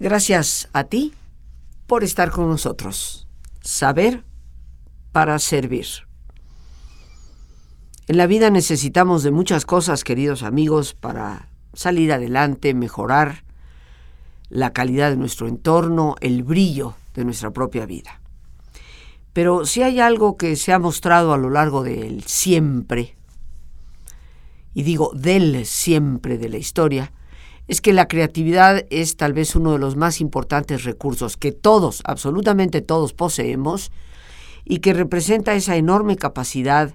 Gracias a ti por estar con nosotros. Saber para servir. En la vida necesitamos de muchas cosas, queridos amigos, para salir adelante, mejorar la calidad de nuestro entorno, el brillo de nuestra propia vida. Pero si hay algo que se ha mostrado a lo largo del siempre, y digo del siempre de la historia, es que la creatividad es tal vez uno de los más importantes recursos que todos, absolutamente todos poseemos y que representa esa enorme capacidad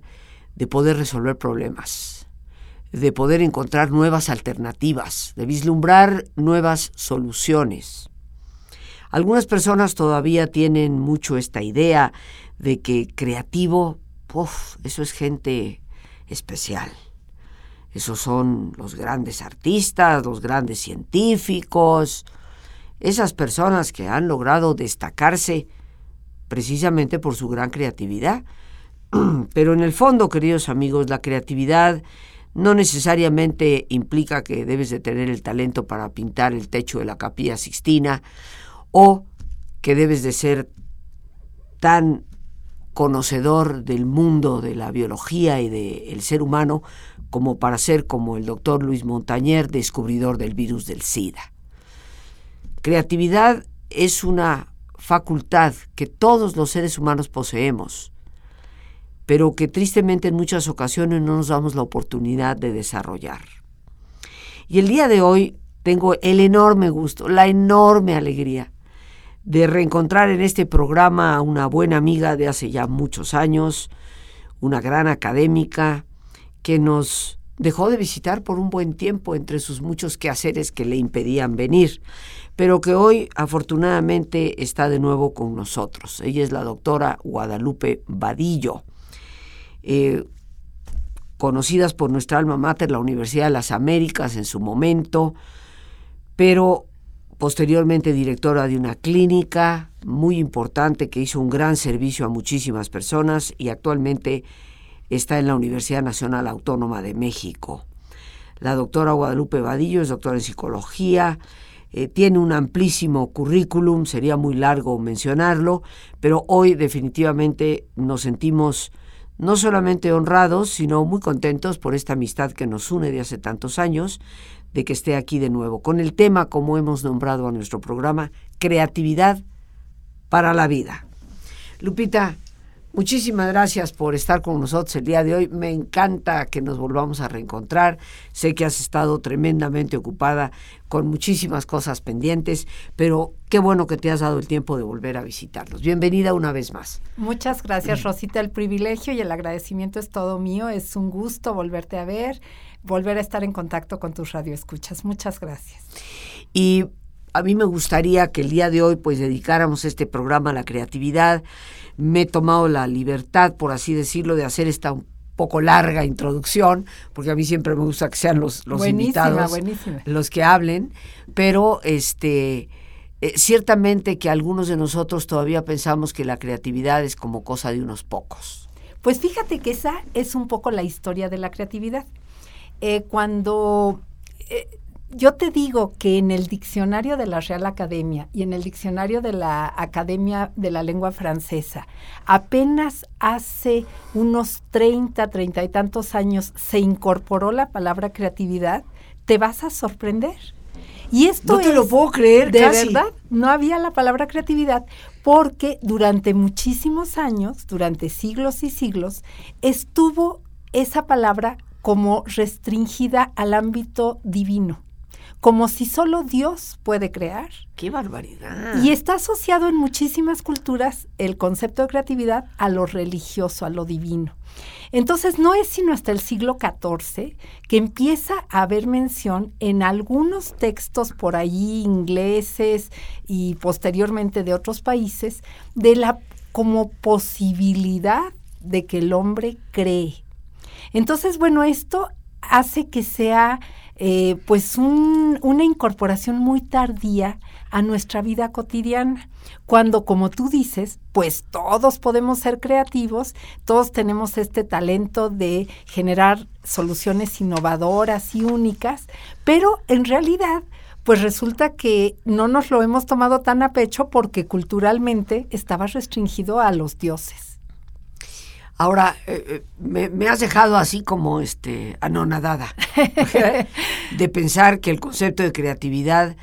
de poder resolver problemas, de poder encontrar nuevas alternativas, de vislumbrar nuevas soluciones. Algunas personas todavía tienen mucho esta idea de que creativo, eso es gente especial. Esos son los grandes artistas, los grandes científicos, esas personas que han logrado destacarse precisamente por su gran creatividad. Pero en el fondo, queridos amigos, la creatividad no necesariamente implica que debes de tener el talento para pintar el techo de la capilla sixtina o que debes de ser tan conocedor del mundo de la biología y del ser humano como para ser como el doctor Luis Montañer, descubridor del virus del SIDA. Creatividad es una facultad que todos los seres humanos poseemos, pero que tristemente en muchas ocasiones no nos damos la oportunidad de desarrollar. Y el día de hoy tengo el enorme gusto, la enorme alegría de reencontrar en este programa a una buena amiga de hace ya muchos años, una gran académica que nos dejó de visitar por un buen tiempo entre sus muchos quehaceres que le impedían venir, pero que hoy afortunadamente está de nuevo con nosotros. Ella es la doctora Guadalupe Vadillo, eh, conocidas por nuestra alma mater, la Universidad de las Américas en su momento, pero posteriormente directora de una clínica muy importante que hizo un gran servicio a muchísimas personas y actualmente está en la Universidad Nacional Autónoma de México. La doctora Guadalupe Vadillo es doctora en psicología, eh, tiene un amplísimo currículum, sería muy largo mencionarlo, pero hoy definitivamente nos sentimos no solamente honrados, sino muy contentos por esta amistad que nos une de hace tantos años, de que esté aquí de nuevo, con el tema, como hemos nombrado a nuestro programa, creatividad para la vida. Lupita, Muchísimas gracias por estar con nosotros el día de hoy. Me encanta que nos volvamos a reencontrar. Sé que has estado tremendamente ocupada con muchísimas cosas pendientes, pero qué bueno que te has dado el tiempo de volver a visitarnos. Bienvenida una vez más. Muchas gracias, Rosita. El privilegio y el agradecimiento es todo mío. Es un gusto volverte a ver, volver a estar en contacto con tus radioescuchas. Muchas gracias. Y a mí me gustaría que el día de hoy pues dedicáramos este programa a la creatividad me he tomado la libertad, por así decirlo, de hacer esta un poco larga introducción, porque a mí siempre me gusta que sean los, los invitados los que hablen, pero este eh, ciertamente que algunos de nosotros todavía pensamos que la creatividad es como cosa de unos pocos. Pues fíjate que esa es un poco la historia de la creatividad. Eh, cuando eh, yo te digo que en el diccionario de la Real Academia y en el diccionario de la Academia de la Lengua Francesa, apenas hace unos 30, 30 y tantos años se incorporó la palabra creatividad, te vas a sorprender. Y esto no te lo puedo creer, de verdad, no había la palabra creatividad porque durante muchísimos años, durante siglos y siglos, estuvo esa palabra como restringida al ámbito divino como si solo Dios puede crear. ¡Qué barbaridad! Y está asociado en muchísimas culturas el concepto de creatividad a lo religioso, a lo divino. Entonces no es sino hasta el siglo XIV que empieza a haber mención en algunos textos por ahí ingleses y posteriormente de otros países de la como posibilidad de que el hombre cree. Entonces, bueno, esto hace que sea eh, pues una incorporación muy tardía a nuestra vida cotidiana, cuando como tú dices, pues todos podemos ser creativos, todos tenemos este talento de generar soluciones innovadoras y únicas, pero en realidad pues resulta que no nos lo hemos tomado tan a pecho porque culturalmente estaba restringido a los dioses. Ahora, eh, eh, me, has dejado así como este anonadada de pensar que el concepto de creatividad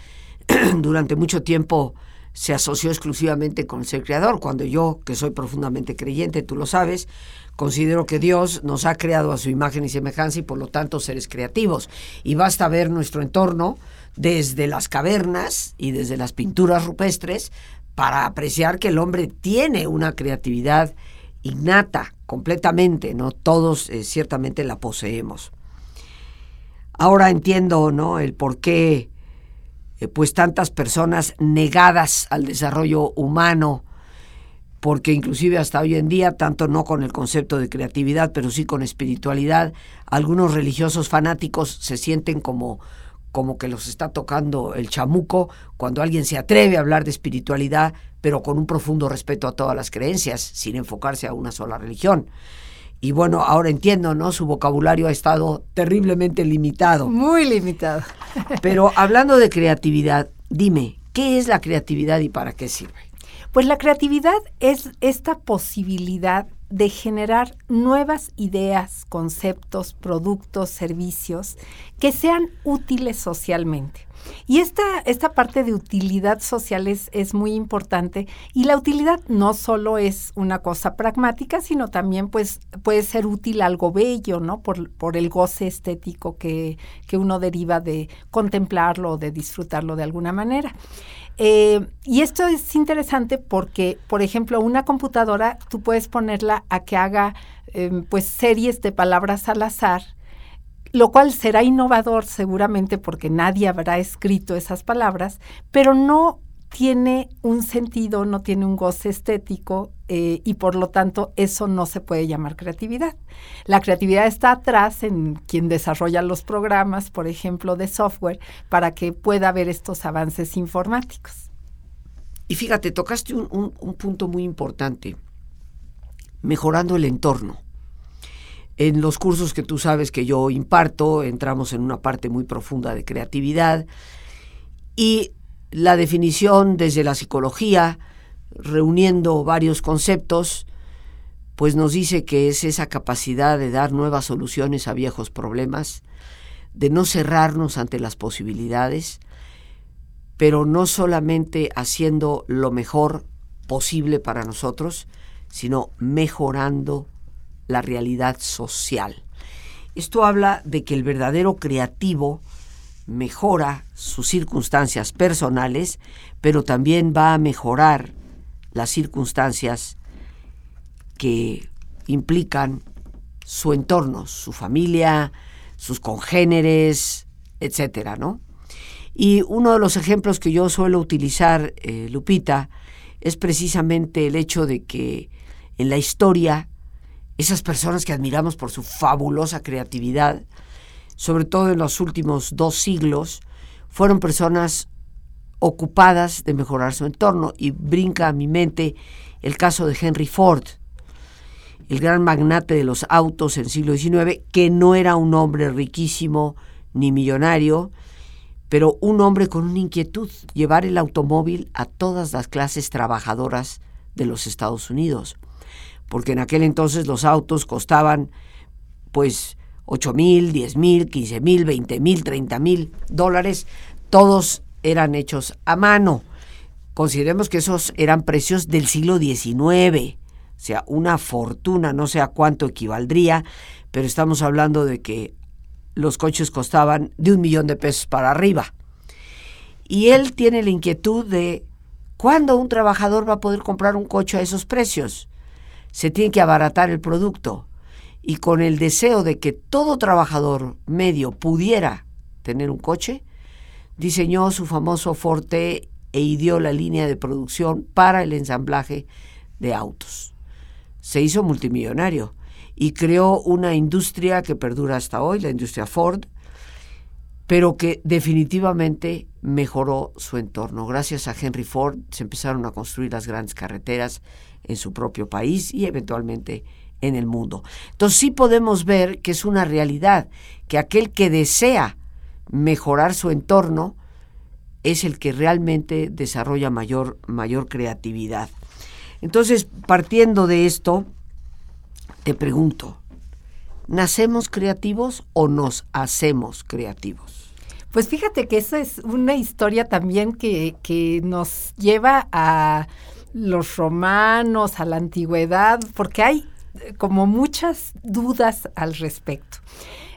durante mucho tiempo se asoció exclusivamente con ser creador, cuando yo, que soy profundamente creyente, tú lo sabes, considero que Dios nos ha creado a su imagen y semejanza y por lo tanto seres creativos. Y basta ver nuestro entorno desde las cavernas y desde las pinturas rupestres para apreciar que el hombre tiene una creatividad innata completamente, ¿no? Todos eh, ciertamente la poseemos. Ahora entiendo, ¿no? El por qué eh, pues tantas personas negadas al desarrollo humano, porque inclusive hasta hoy en día, tanto no con el concepto de creatividad, pero sí con espiritualidad, algunos religiosos fanáticos se sienten como como que los está tocando el chamuco cuando alguien se atreve a hablar de espiritualidad, pero con un profundo respeto a todas las creencias, sin enfocarse a una sola religión. Y bueno, ahora entiendo, ¿no? Su vocabulario ha estado terriblemente limitado. Muy limitado. Pero hablando de creatividad, dime, ¿qué es la creatividad y para qué sirve? Pues la creatividad es esta posibilidad de generar nuevas ideas, conceptos, productos, servicios que sean útiles socialmente. Y esta, esta parte de utilidad social es, es, muy importante y la utilidad no solo es una cosa pragmática, sino también pues, puede ser útil algo bello, ¿no? Por, por el goce estético que, que uno deriva de contemplarlo o de disfrutarlo de alguna manera. Eh, y esto es interesante porque, por ejemplo, una computadora tú puedes ponerla a que haga em, pues series de palabras al azar, lo cual será innovador seguramente porque nadie habrá escrito esas palabras, pero no tiene un sentido, no tiene un goce estético eh, y por lo tanto eso no se puede llamar creatividad. La creatividad está atrás en quien desarrolla los programas, por ejemplo, de software, para que pueda haber estos avances informáticos. Y fíjate, tocaste un, punto muy importante, mejorando el entorno. En los cursos que tú sabes que yo imparto, entramos en una parte muy profunda de creatividad y la definición desde la psicología, reuniendo varios conceptos, pues nos dice que es esa capacidad de dar nuevas soluciones a viejos problemas, de no cerrarnos ante las posibilidades, pero no solamente haciendo lo mejor posible para nosotros, sino mejorando la realidad social. Esto habla de que el verdadero creativo mejora sus circunstancias personales, pero también va a mejorar las circunstancias que implican su entorno, su familia, sus congéneres, etcétera, ¿no? Y uno de los ejemplos que yo suelo utilizar, eh, Lupita, es precisamente el hecho de que en la historia, esas personas que admiramos por su fabulosa creatividad, sobre todo en los últimos dos siglos, fueron personas ocupadas de mejorar su entorno. Y brinca a mi mente el caso de Henry Ford, el gran magnate de los autos en el siglo XIX, que no era un hombre riquísimo ni millonario, pero un hombre con una inquietud, llevar el automóvil a todas las clases trabajadoras de los Estados Unidos. Porque en aquel entonces los autos costaban pues 8 mil, 10 mil, 15 mil, 20 mil, 30 mil dólares, todos eran hechos a mano. Consideremos que esos eran precios del siglo XIX, o sea, una fortuna, no sé a cuánto equivaldría, pero estamos hablando de que los coches costaban de un millón de pesos para arriba. Y él tiene la inquietud de cuándo un trabajador va a poder comprar un coche a esos precios. Se tiene que abaratar el producto y con el deseo de que todo trabajador medio pudiera tener un coche, diseñó su famoso Forte e ideó la línea de producción para el ensamblaje de autos. Se hizo multimillonario y creó una industria que perdura hasta hoy, la industria Ford, pero que definitivamente mejoró su entorno. Gracias a Henry Ford se empezaron a construir las grandes carreteras en su propio país y eventualmente en el mundo. Entonces sí podemos ver que es una realidad, que aquel que desea mejorar su entorno es el que realmente desarrolla mayor, mayor creatividad. Entonces, partiendo de esto, te pregunto, ¿nacemos creativos o nos hacemos creativos? Pues fíjate que esa es una historia también que, que nos lleva a los romanos, a la antigüedad, porque hay eh, como muchas dudas al respecto.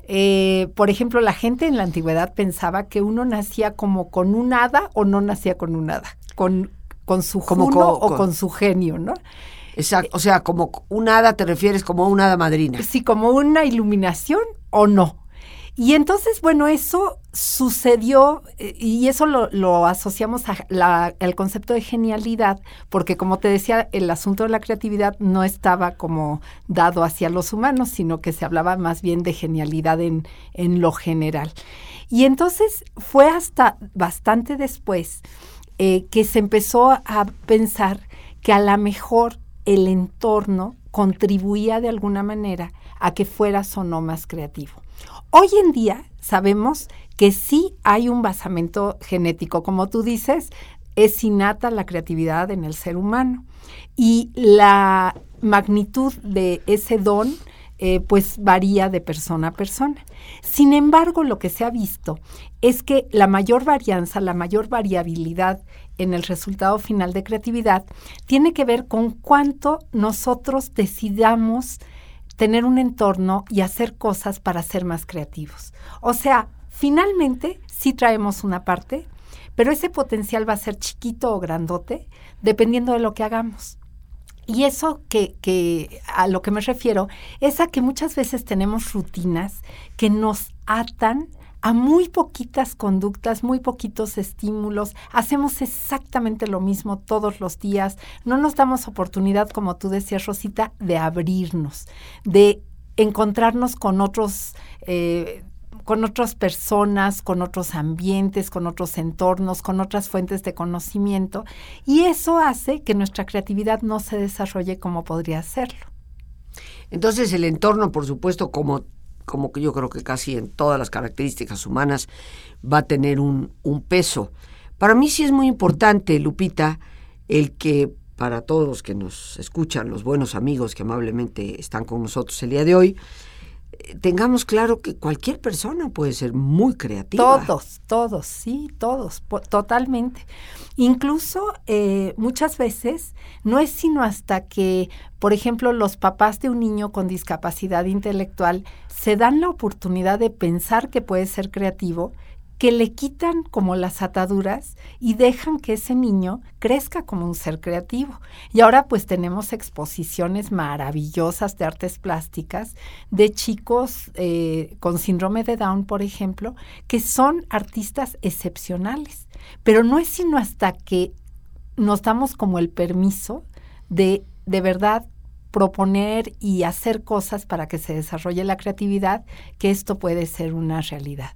Eh, por ejemplo, la gente en la antigüedad pensaba que uno nacía como con un hada o no nacía con un hada, con, con su como o con su genio, ¿no? Exacto, o sea, como un hada te refieres como una hada madrina. Sí, como una iluminación o no. Y entonces, bueno, eso sucedió eh, y eso lo, asociamos al concepto de genialidad, porque como te decía, el asunto de la creatividad no estaba como dado hacia los humanos, sino que se hablaba más bien de genialidad en, en lo general. Y entonces fue hasta bastante después eh, que se empezó a pensar que a lo mejor el entorno contribuía de alguna manera a que fueras o no más creativo. Hoy en día sabemos que sí hay un basamento genético, como tú dices, es innata la creatividad en el ser humano y la magnitud de ese don eh, pues varía de persona a persona. Sin embargo, lo que se ha visto es que la mayor varianza, la mayor variabilidad en el resultado final de creatividad tiene que ver con cuánto nosotros decidamos tener un entorno y hacer cosas para ser más creativos. O sea, finalmente sí traemos una parte, pero ese potencial va a ser chiquito o grandote dependiendo de lo que hagamos. Y eso que, que, a lo que me refiero es a que muchas veces tenemos rutinas que nos atan a muy poquitas conductas, muy poquitos estímulos, hacemos exactamente lo mismo todos los días, no nos damos oportunidad, como tú decías, Rosita, de abrirnos, de encontrarnos con otros... Eh, con otras personas, con otros ambientes, con otros entornos, con otras fuentes de conocimiento, y eso hace que nuestra creatividad no se desarrolle como podría hacerlo. Entonces el entorno, por supuesto, como como que yo creo que casi en todas las características humanas, va a tener un, un peso. Para mí sí es muy importante, Lupita, el que para todos los que nos escuchan, los buenos amigos que amablemente están con nosotros el día de hoy, tengamos claro que cualquier persona puede ser muy creativa. Todos, todos, sí, todos, totalmente. Incluso eh, muchas veces no es sino hasta que, por ejemplo, los papás de un niño con discapacidad intelectual se dan la oportunidad de pensar que puede ser creativo que le quitan como las ataduras y dejan que ese niño crezca como un ser creativo. Y ahora pues tenemos exposiciones maravillosas de artes plásticas de chicos eh, con síndrome de Down, por ejemplo, que son artistas excepcionales. Pero no es sino hasta que nos damos como el permiso de de verdad proponer y hacer cosas para que se desarrolle la creatividad, que esto puede ser una realidad.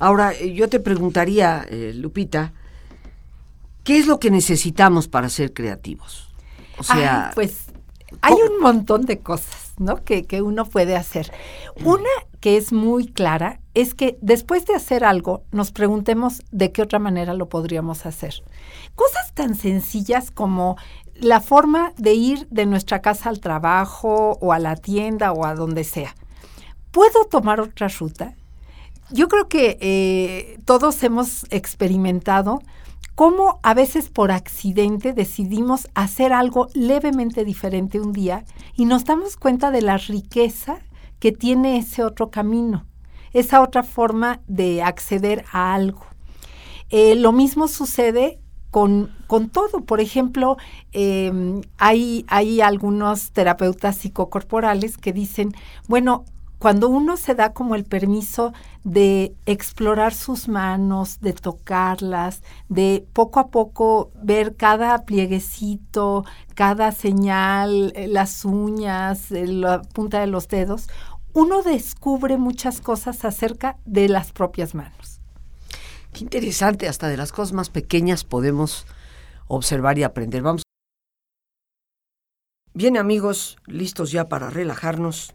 Ahora, eh, yo te preguntaría, eh, Lupita, ¿qué es lo que necesitamos para ser creativos? O sea, pues hay un montón de cosas, ¿no? Que, que uno puede hacer. Una que es muy clara es que después de hacer algo, nos preguntemos de qué otra manera lo podríamos hacer. Cosas tan sencillas como la forma de ir de nuestra casa al trabajo o a la tienda o a donde sea. ¿Puedo tomar otra ruta? Yo creo que eh, todos hemos experimentado cómo a veces por accidente decidimos hacer algo levemente diferente un día y nos damos cuenta de la riqueza que tiene ese otro camino, esa otra forma de acceder a algo. Eh, lo mismo sucede con, con, todo. Por ejemplo, em, hay, hay algunos terapeutas psicocorporales que dicen, bueno, cuando uno se da como el permiso de explorar sus manos, de tocarlas, de poco a poco ver cada plieguecito, cada señal, eh, las uñas, eh, la punta de los dedos, uno descubre muchas cosas acerca de las propias manos. Qué interesante, hasta de las cosas más pequeñas podemos observar y aprender. Vamos. Bien amigos, listos ya para relajarnos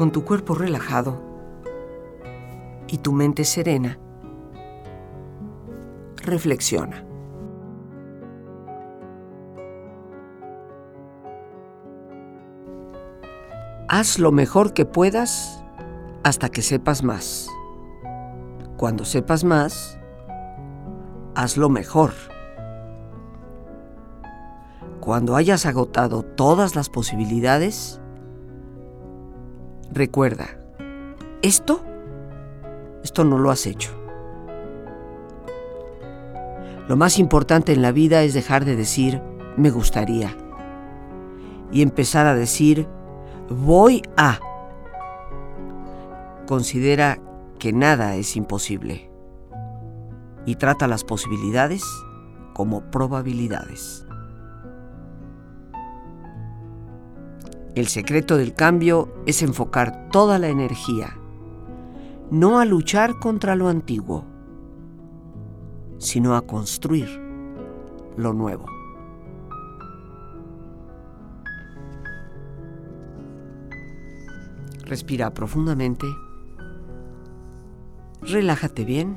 Con tu cuerpo relajado, y tu mente serena, reflexiona. Haz lo mejor que puedas hasta que sepas más. Cuando sepas más, haz lo mejor. Cuando hayas agotado todas las posibilidades, recuerda, esto esto no lo has hecho. Lo más importante en la vida es dejar de decir me gustaría y empezar a decir voy a. Considera que nada es imposible y trata las posibilidades como probabilidades. El secreto del cambio es enfocar toda la energía, no a luchar contra lo antiguo, sino a construir lo nuevo. Respira profundamente, relájate bien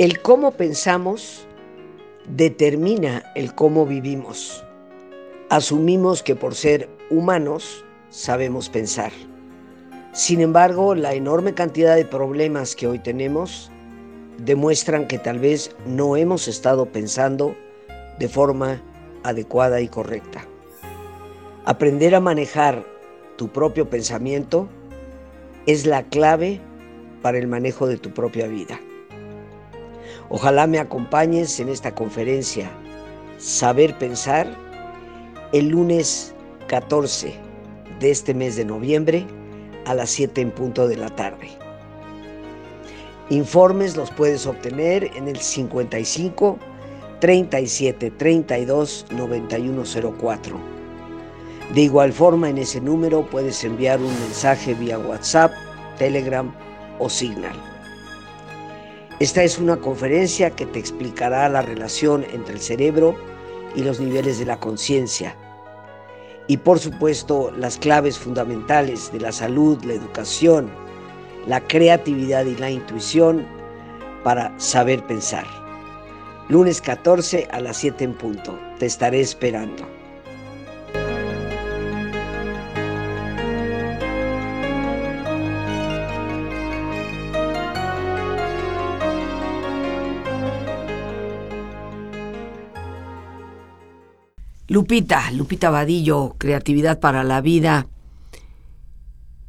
El cómo pensamos determina el cómo vivimos. Asumimos que por ser humanos sabemos pensar. Sin embargo, la enorme cantidad de problemas que hoy tenemos demuestran que tal vez no hemos estado pensando de forma adecuada y correcta. Aprender a manejar tu propio pensamiento es la clave para el manejo de tu propia vida. Ojalá me acompañes en esta conferencia Saber Pensar el lunes 14 de este mes de noviembre a las 7 en punto de la tarde. Informes los puedes obtener en el 55 37 32 9104. De igual forma, en ese número puedes enviar un mensaje vía WhatsApp, Telegram o Signal. Esta es una conferencia que te explicará la relación entre el cerebro y los niveles de la conciencia. Y por supuesto las claves fundamentales de la salud, la educación, la creatividad y la intuición para saber pensar. Lunes 14 a las 7 en punto. Te estaré esperando. Lupita, Lupita Vadillo, Creatividad para la Vida.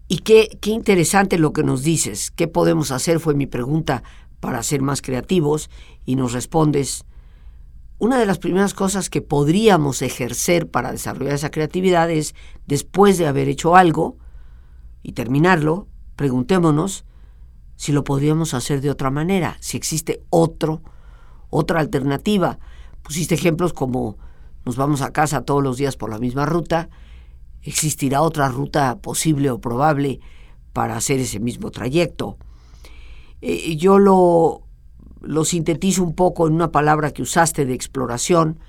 Y qué, qué interesante lo que nos dices. ¿Qué podemos hacer? Fue mi pregunta para ser más creativos y nos respondes, una de las primeras cosas que podríamos ejercer para desarrollar esa creatividad es, después de haber hecho algo y terminarlo, preguntémonos si lo podríamos hacer de otra manera, si existe otro, otra alternativa. Pusiste ejemplos como nos vamos a casa todos los días por la misma ruta, existirá otra ruta posible o probable para hacer ese mismo trayecto. Eh, yo lo, lo sintetizo un poco en una palabra que usaste de exploración,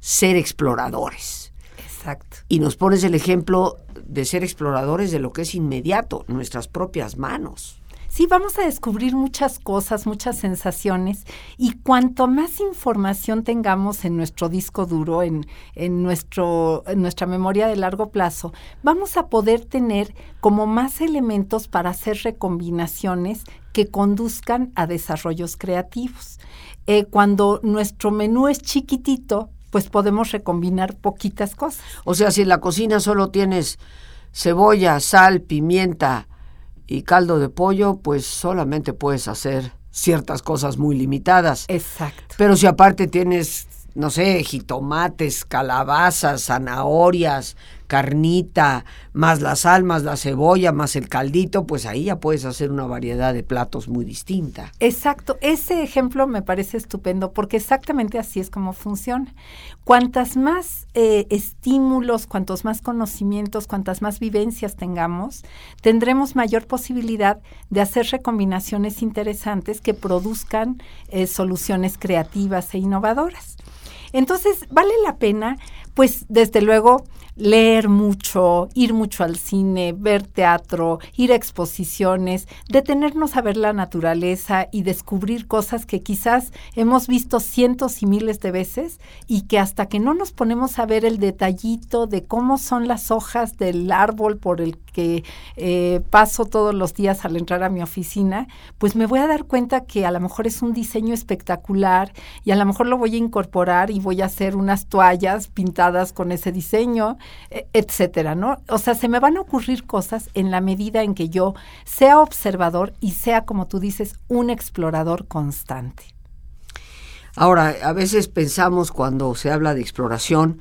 ser exploradores. Exacto. Y nos pones el ejemplo de ser exploradores de lo que es inmediato, nuestras propias manos. Sí, vamos a descubrir muchas cosas, muchas sensaciones y cuanto más información tengamos en nuestro disco duro, en, en, nuestro, en nuestra memoria de largo plazo, vamos a poder tener como más elementos para hacer recombinaciones que conduzcan a desarrollos creativos. Eh, cuando nuestro menú es chiquitito, pues podemos recombinar poquitas cosas. O sea, si en la cocina solo tienes cebolla, sal, pimienta, y caldo de pollo, pues solamente puedes hacer ciertas cosas muy limitadas. Exacto. Pero si aparte tienes, no sé, jitomates, calabazas, zanahorias, carnita, más la sal, más la cebolla, más el caldito, pues ahí ya puedes hacer una variedad de platos muy distinta. Exacto, ese ejemplo me parece estupendo porque exactamente así es como funciona. Cuantas más eh, estímulos, cuantos más conocimientos, cuantas más vivencias tengamos, tendremos mayor posibilidad de hacer recombinaciones interesantes que produzcan eh, soluciones creativas e innovadoras. Entonces, vale la pena Pues desde luego leer mucho, ir mucho al cine, ver teatro, ir a exposiciones, detenernos a ver la naturaleza y descubrir cosas que quizás hemos visto cientos y miles de veces y que hasta que no nos ponemos a ver el detallito de cómo son las hojas del árbol por el que eh, paso todos los días al entrar a mi oficina, pues me voy a dar cuenta que a lo mejor es un diseño espectacular y a lo mejor lo voy a incorporar y voy a hacer unas toallas pintadas con ese diseño e, etcétera, ¿no? O sea, se me van a ocurrir cosas en la medida en que yo sea observador y sea, como tú dices, un explorador constante. Ahora, a veces pensamos cuando se habla de exploración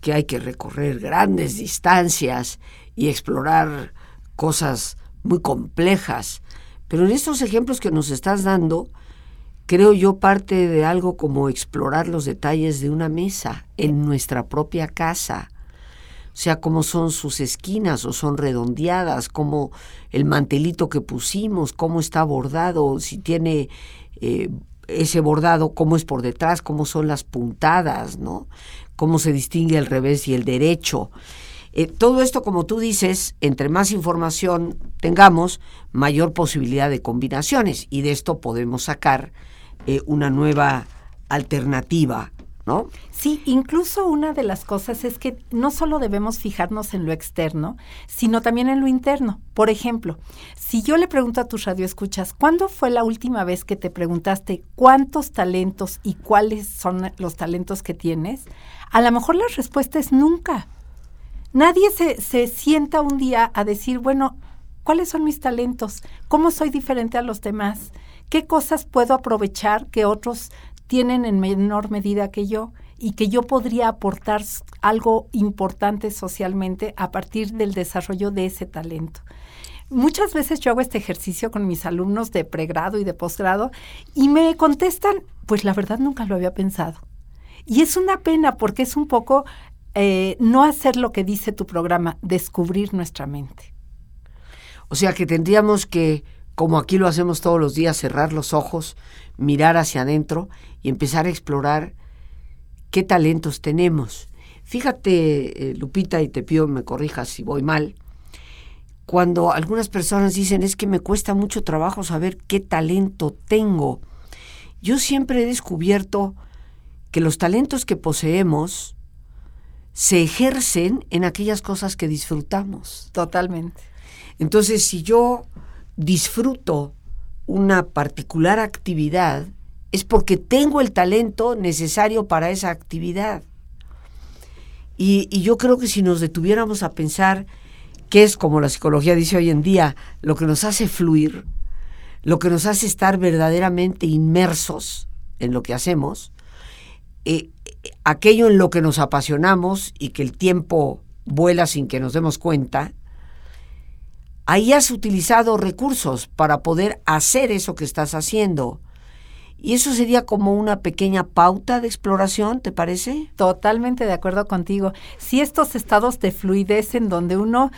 que hay que recorrer grandes distancias y explorar cosas muy complejas, pero en estos ejemplos que nos estás dando, creo yo parte de algo como explorar los detalles de una mesa en nuestra propia casa o sea, cómo son sus esquinas o son redondeadas, cómo el mantelito que pusimos, cómo está bordado, si tiene eh, ese bordado, cómo es por detrás, cómo son las puntadas, ¿no? Cómo se distingue el revés y el derecho. Eh, todo esto, como tú dices, entre más información tengamos, mayor posibilidad de combinaciones y de esto podemos sacar eh, una nueva alternativa ¿no? Sí, incluso una de las cosas es que no solo debemos fijarnos en lo externo, sino también en lo interno. Por ejemplo, si yo le pregunto a tus radioescuchas, ¿cuándo fue la última vez que te preguntaste cuántos talentos y cuáles son los talentos que tienes? A lo mejor la respuesta es nunca. Nadie se, se sienta un día a decir, bueno, ¿cuáles son mis talentos? ¿Cómo soy diferente a los demás? ¿Qué cosas puedo aprovechar que otros tienen en menor medida que yo y que yo podría aportar algo importante socialmente a partir del desarrollo de ese talento. Muchas veces yo hago este ejercicio con mis alumnos de pregrado y de posgrado y me contestan, pues la verdad nunca lo había pensado. Y es una pena porque es un poco eh, no hacer lo que dice tu programa, descubrir nuestra mente. O sea que tendríamos que, como aquí lo hacemos todos los días, cerrar los ojos, mirar hacia adentro y empezar a explorar qué talentos tenemos. Fíjate, eh, Lupita, y te pido me corrijas si voy mal, cuando algunas personas dicen es que me cuesta mucho trabajo saber qué talento tengo, yo siempre he descubierto que los talentos que poseemos se ejercen en aquellas cosas que disfrutamos. Totalmente. Entonces, si yo disfruto una particular actividad, es porque tengo el talento necesario para esa actividad. Y, yo creo que si nos detuviéramos a pensar qué es, como la psicología dice hoy en día, lo que nos hace fluir, lo que nos hace estar verdaderamente inmersos en lo que hacemos, eh, aquello en lo que nos apasionamos y que el tiempo vuela sin que nos demos cuenta, ahí has utilizado recursos para poder hacer eso que estás haciendo. Y eso sería como una pequeña pauta de exploración, ¿te parece? Totalmente de acuerdo contigo. Si estos estados de fluidez en donde uno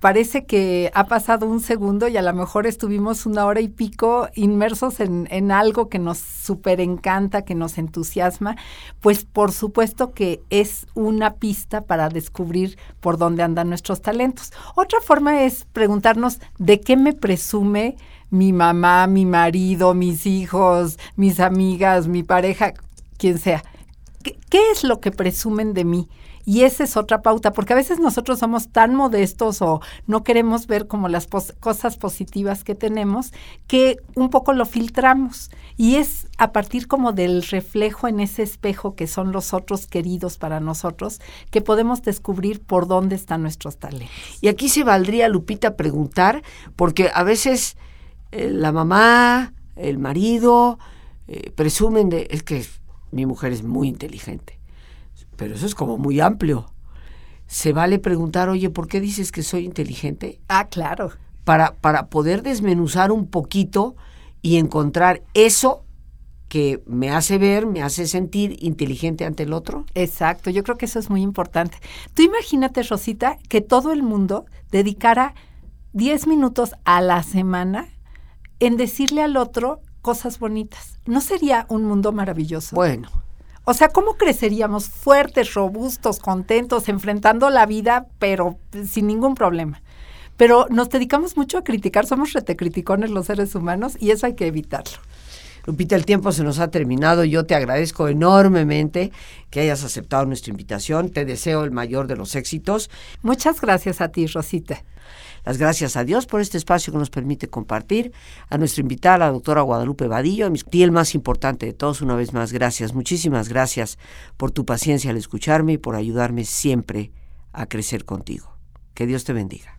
parece que ha pasado un segundo y a lo mejor estuvimos una hora y pico inmersos en, en algo que nos súper encanta, que nos entusiasma, pues por supuesto que es una pista para descubrir por dónde andan nuestros talentos. Otra forma es preguntarnos de qué me presume mi mamá, mi marido, mis hijos, mis amigas, mi pareja, quien sea. ¿Qué, es lo que presumen de mí? Y esa es otra pauta, porque a veces nosotros somos tan modestos o no queremos ver como las cosas positivas que tenemos, que un poco lo filtramos. Y es a partir como del reflejo en ese espejo que son los otros queridos para nosotros, que podemos descubrir por dónde están nuestros talentos. Y aquí se valdría, Lupita, preguntar, porque a veces eh, la mamá, el marido, eh, presumen de, es que mi mujer es muy inteligente pero eso es como muy amplio. Se vale preguntar, oye, ¿por qué dices que soy inteligente? Ah, claro. Para, para poder desmenuzar un poquito y encontrar eso que me hace ver, me hace sentir inteligente ante el otro. Exacto, yo creo que eso es muy importante. Tú imagínate, Rosita, que todo el mundo dedicara 10 minutos a la semana en decirle al otro cosas bonitas. ¿No sería un mundo maravilloso? Bueno, O sea, ¿cómo creceríamos fuertes, robustos, contentos, enfrentando la vida, pero sin ningún problema? Pero nos dedicamos mucho a criticar, somos retecriticones los seres humanos y eso hay que evitarlo. Lupita, el tiempo se nos ha terminado. Yo te agradezco enormemente que hayas aceptado nuestra invitación. Te deseo el mayor de los éxitos. Muchas gracias a ti, Rosita. Las gracias a Dios por este espacio que nos permite compartir. A nuestra invitada, la doctora Guadalupe Vadillo, tía el más importante de todos, una vez más, gracias. Muchísimas gracias por tu paciencia al escucharme y por ayudarme siempre a crecer contigo. Que Dios te bendiga.